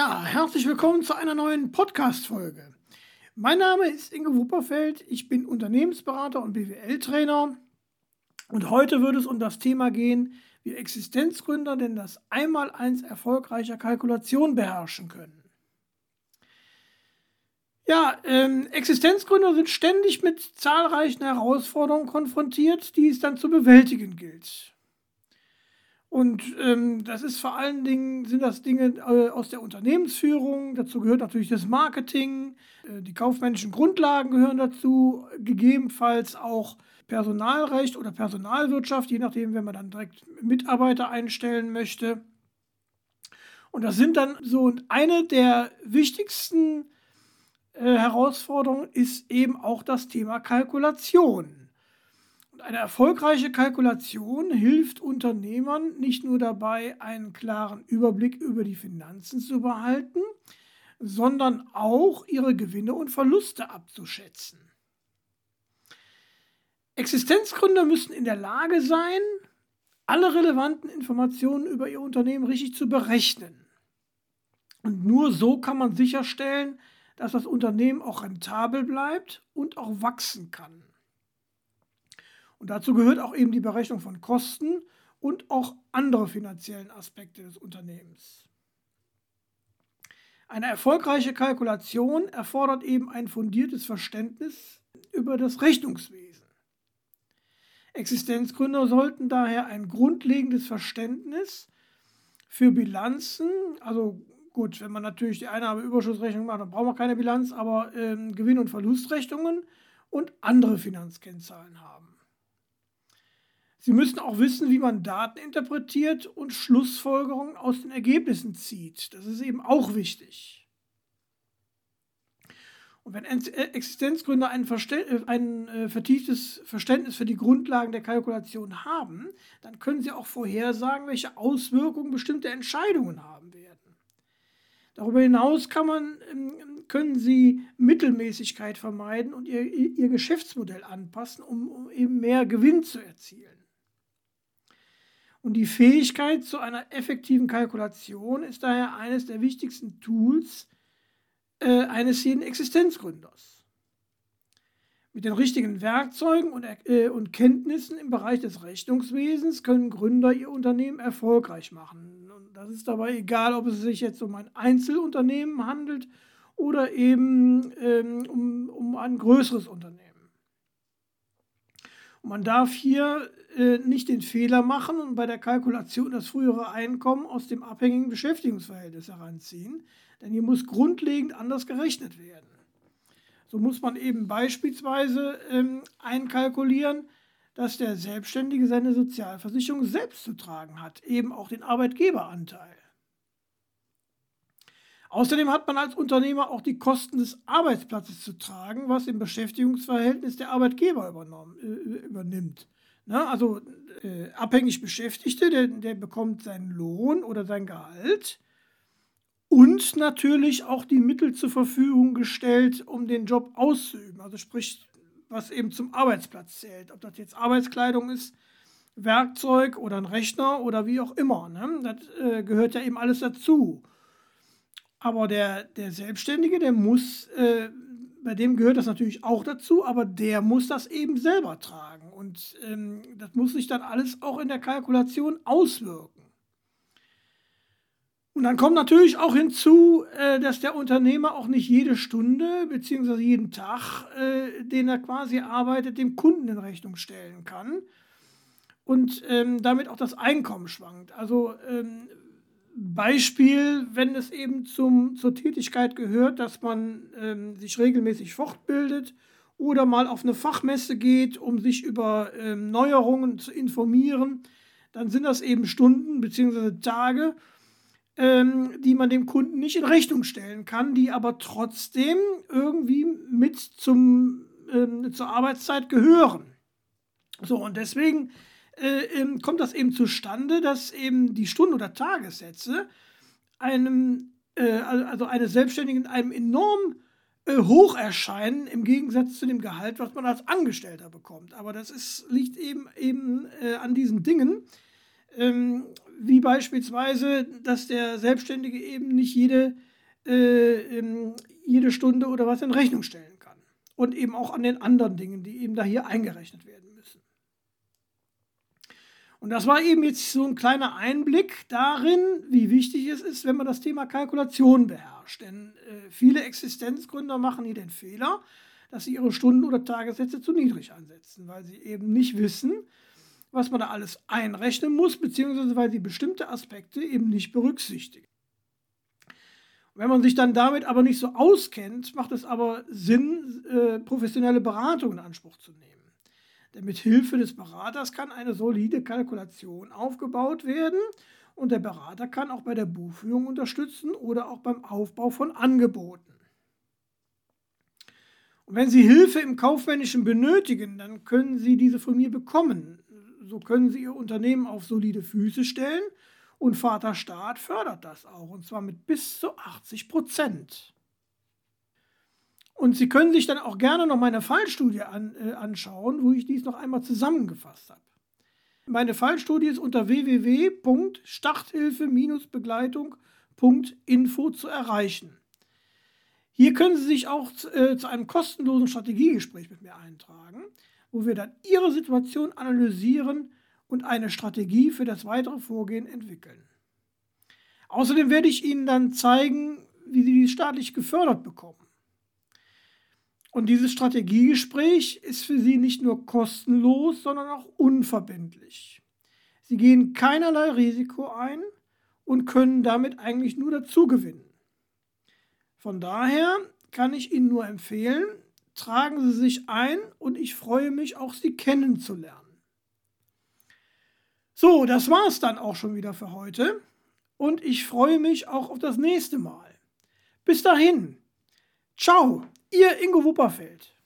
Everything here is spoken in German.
Ja, herzlich willkommen zu einer neuen Podcast-Folge. Mein Name ist Inge Wupperfeld, ich bin Unternehmensberater und BWL-Trainer und heute wird es um das Thema gehen, wie Existenzgründer denn das Einmaleins erfolgreicher Kalkulation beherrschen können. Ja, ähm, Existenzgründer sind ständig mit zahlreichen Herausforderungen konfrontiert, die es dann zu bewältigen gilt. Und ähm, das ist vor allen Dingen, sind das Dinge äh, aus der Unternehmensführung, dazu gehört natürlich das Marketing, äh, die kaufmännischen Grundlagen gehören dazu, gegebenenfalls auch Personalrecht oder Personalwirtschaft, je nachdem, wenn man dann direkt Mitarbeiter einstellen möchte. Und das sind dann so eine der wichtigsten äh, Herausforderungen ist eben auch das Thema Kalkulation. Eine erfolgreiche Kalkulation hilft Unternehmern nicht nur dabei, einen klaren Überblick über die Finanzen zu behalten, sondern auch ihre Gewinne und Verluste abzuschätzen. Existenzgründer müssen in der Lage sein, alle relevanten Informationen über ihr Unternehmen richtig zu berechnen. Und nur so kann man sicherstellen, dass das Unternehmen auch rentabel bleibt und auch wachsen kann. Und dazu gehört auch eben die Berechnung von Kosten und auch andere finanziellen Aspekte des Unternehmens. Eine erfolgreiche Kalkulation erfordert eben ein fundiertes Verständnis über das Rechnungswesen. Existenzgründer sollten daher ein grundlegendes Verständnis für Bilanzen, also gut, wenn man natürlich die Einnahmeüberschussrechnung macht, dann braucht man keine Bilanz, aber ähm, Gewinn- und Verlustrechnungen und andere Finanzkennzahlen haben. Sie müssen auch wissen, wie man Daten interpretiert und Schlussfolgerungen aus den Ergebnissen zieht. Das ist eben auch wichtig. Und wenn äh, Existenzgründer ein, äh, ein äh, vertieftes Verständnis für die Grundlagen der Kalkulation haben, dann können sie auch vorhersagen, welche Auswirkungen bestimmte Entscheidungen haben werden. Darüber hinaus kann man, ähm, können sie Mittelmäßigkeit vermeiden und ihr, ihr Geschäftsmodell anpassen, um, um eben mehr Gewinn zu erzielen. Und die Fähigkeit zu einer effektiven Kalkulation ist daher eines der wichtigsten Tools äh, eines jeden Existenzgründers. Mit den richtigen Werkzeugen und, äh, und Kenntnissen im Bereich des Rechnungswesens können Gründer ihr Unternehmen erfolgreich machen. Und das ist dabei egal, ob es sich jetzt um ein Einzelunternehmen handelt oder eben ähm, um, um ein größeres Unternehmen. Man darf hier äh, nicht den Fehler machen und bei der Kalkulation das frühere Einkommen aus dem abhängigen Beschäftigungsverhältnis heranziehen, denn hier muss grundlegend anders gerechnet werden. So muss man eben beispielsweise ähm, einkalkulieren, dass der Selbstständige seine Sozialversicherung selbst zu tragen hat, eben auch den Arbeitgeberanteil. Außerdem hat man als Unternehmer auch die Kosten des Arbeitsplatzes zu tragen, was im Beschäftigungsverhältnis der Arbeitgeber äh, übernimmt. Ne? Also äh, abhängig Beschäftigte, der, der bekommt seinen Lohn oder sein Gehalt und natürlich auch die Mittel zur Verfügung gestellt, um den Job auszuüben. Also sprich, was eben zum Arbeitsplatz zählt. Ob das jetzt Arbeitskleidung ist, Werkzeug oder ein Rechner oder wie auch immer. Ne? Das äh, gehört ja eben alles dazu. Aber der, der Selbstständige, der muss, äh, bei dem gehört das natürlich auch dazu, aber der muss das eben selber tragen. Und ähm, das muss sich dann alles auch in der Kalkulation auswirken. Und dann kommt natürlich auch hinzu, äh, dass der Unternehmer auch nicht jede Stunde bzw. jeden Tag, äh, den er quasi arbeitet, dem Kunden in Rechnung stellen kann und ähm, damit auch das Einkommen schwankt. Also ähm, Beispiel, wenn es eben zum, zur Tätigkeit gehört, dass man ähm, sich regelmäßig fortbildet oder mal auf eine Fachmesse geht, um sich über ähm, Neuerungen zu informieren, dann sind das eben Stunden bzw. Tage, ähm, die man dem Kunden nicht in Rechnung stellen kann, die aber trotzdem irgendwie mit zum, ähm, zur Arbeitszeit gehören. So, und deswegen äh, ähm, kommt das eben zustande, dass eben die Stunden- oder Tagessätze einem, äh, also eines Selbstständigen einem enorm äh, hoch erscheinen im Gegensatz zu dem Gehalt, was man als Angestellter bekommt. Aber das ist, liegt eben, eben äh, an diesen Dingen, ähm, wie beispielsweise, dass der Selbstständige eben nicht jede äh, jede Stunde oder was in Rechnung stellen kann. Und eben auch an den anderen Dingen, die eben da hier eingerechnet werden. Und das war eben jetzt so ein kleiner Einblick darin, wie wichtig es ist, wenn man das Thema Kalkulation beherrscht. Denn äh, viele Existenzgründer machen hier den Fehler, dass sie ihre Stunden- oder Tagessätze zu niedrig ansetzen, weil sie eben nicht wissen, was man da alles einrechnen muss, beziehungsweise weil sie bestimmte Aspekte eben nicht berücksichtigen. Wenn man sich dann damit aber nicht so auskennt, macht es aber Sinn, äh, professionelle Beratung in Anspruch zu nehmen. Denn mit Hilfe des Beraters kann eine solide Kalkulation aufgebaut werden und der Berater kann auch bei der Buchführung unterstützen oder auch beim Aufbau von Angeboten. Und wenn Sie Hilfe im Kaufmännischen benötigen, dann können Sie diese von mir bekommen. So können Sie Ihr Unternehmen auf solide Füße stellen und Vater Staat fördert das auch und zwar mit bis zu 80 Prozent. Und Sie können sich dann auch gerne noch meine Fallstudie an, äh, anschauen, wo ich dies noch einmal zusammengefasst habe. Meine Fallstudie ist unter www.starthilfe-begleitung.info zu erreichen. Hier können Sie sich auch äh, zu einem kostenlosen Strategiegespräch mit mir eintragen, wo wir dann Ihre Situation analysieren und eine Strategie für das weitere Vorgehen entwickeln. Außerdem werde ich Ihnen dann zeigen, wie Sie dies staatlich gefördert bekommen. Und dieses Strategiegespräch ist für Sie nicht nur kostenlos, sondern auch unverbindlich. Sie gehen keinerlei Risiko ein und können damit eigentlich nur dazugewinnen. Von daher kann ich Ihnen nur empfehlen, tragen Sie sich ein und ich freue mich auch, Sie kennenzulernen. So, das war es dann auch schon wieder für heute und ich freue mich auch auf das nächste Mal. Bis dahin. Ciao, Ihr Ingo Wupperfeld.